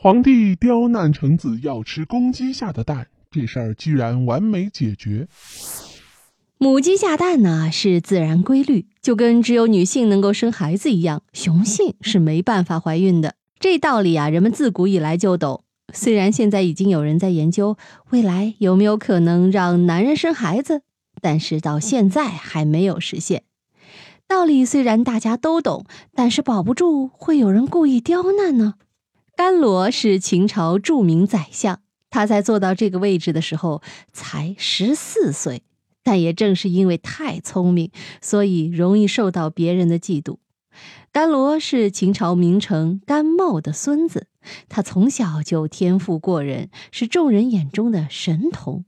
皇帝刁难臣子要吃公鸡下的蛋，这事儿居然完美解决。母鸡下蛋呢是自然规律，就跟只有女性能够生孩子一样，雄性是没办法怀孕的。这道理啊，人们自古以来就懂。虽然现在已经有人在研究未来有没有可能让男人生孩子，但是到现在还没有实现。道理虽然大家都懂，但是保不住会有人故意刁难呢。甘罗是秦朝著名宰相，他在做到这个位置的时候才十四岁，但也正是因为太聪明，所以容易受到别人的嫉妒。甘罗是秦朝名臣甘茂的孙子，他从小就天赋过人，是众人眼中的神童。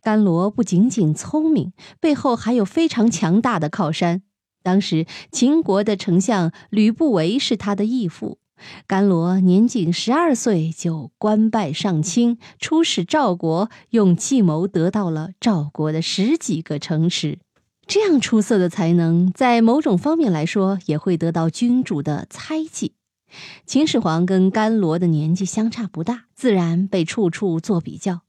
甘罗不仅仅聪明，背后还有非常强大的靠山。当时秦国的丞相吕不韦是他的义父，甘罗年仅十二岁就官拜上卿，出使赵国，用计谋得到了赵国的十几个城池。这样出色的才能，在某种方面来说，也会得到君主的猜忌。秦始皇跟甘罗的年纪相差不大，自然被处处做比较。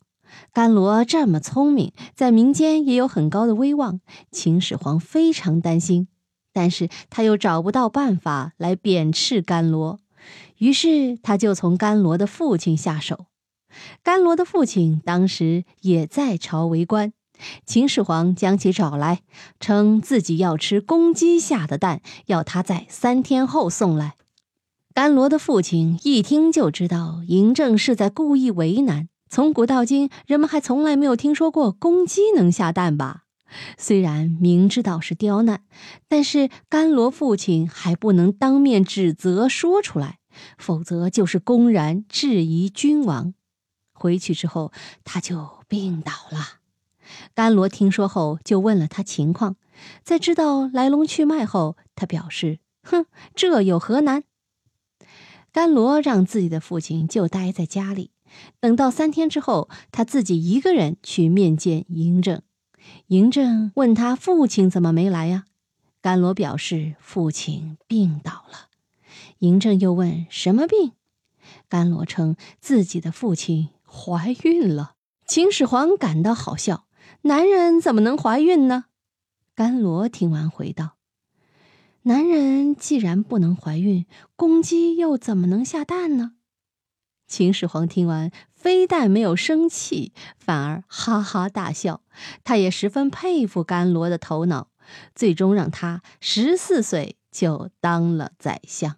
甘罗这么聪明，在民间也有很高的威望，秦始皇非常担心。但是他又找不到办法来贬斥甘罗，于是他就从甘罗的父亲下手。甘罗的父亲当时也在朝为官，秦始皇将其找来，称自己要吃公鸡下的蛋，要他在三天后送来。甘罗的父亲一听就知道嬴政是在故意为难。从古到今，人们还从来没有听说过公鸡能下蛋吧？虽然明知道是刁难，但是甘罗父亲还不能当面指责说出来，否则就是公然质疑君王。回去之后，他就病倒了。甘罗听说后，就问了他情况。在知道来龙去脉后，他表示：“哼，这有何难？”甘罗让自己的父亲就待在家里，等到三天之后，他自己一个人去面见嬴政。嬴政问他父亲怎么没来呀？甘罗表示父亲病倒了。嬴政又问什么病？甘罗称自己的父亲怀孕了。秦始皇感到好笑，男人怎么能怀孕呢？甘罗听完回道：“男人既然不能怀孕，公鸡又怎么能下蛋呢？”秦始皇听完，非但没有生气，反而哈哈大笑。他也十分佩服甘罗的头脑，最终让他十四岁就当了宰相。